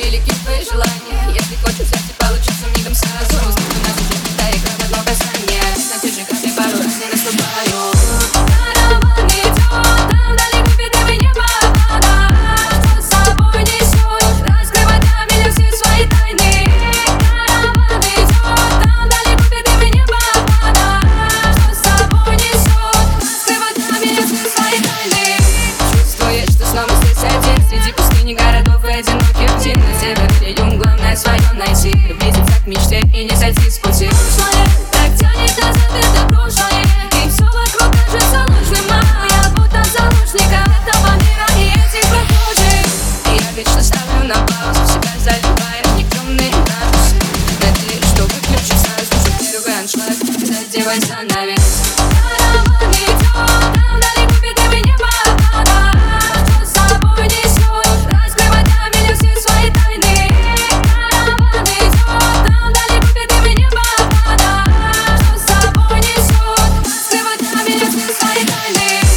велики твои желания. Если хочешь взять и получится мигом сразу. У нас уже та игра в одно касание На те же грани пару раз не наступаю. Караван идет, там далеко видимый небо Что с собой несет, раскрывай для меня найти. Близится к мечте и не сойти с пути. Прошлое так тянет назад, это прошлое. И все вокруг кажется ложным, а я будто заложника Этого мира. И этих прохожих Я вечно ставлю на паузу, себя заливаю никчемный градус Надеюсь, что выключу сразу же первый аншлаг. Задевай за навес Friday night.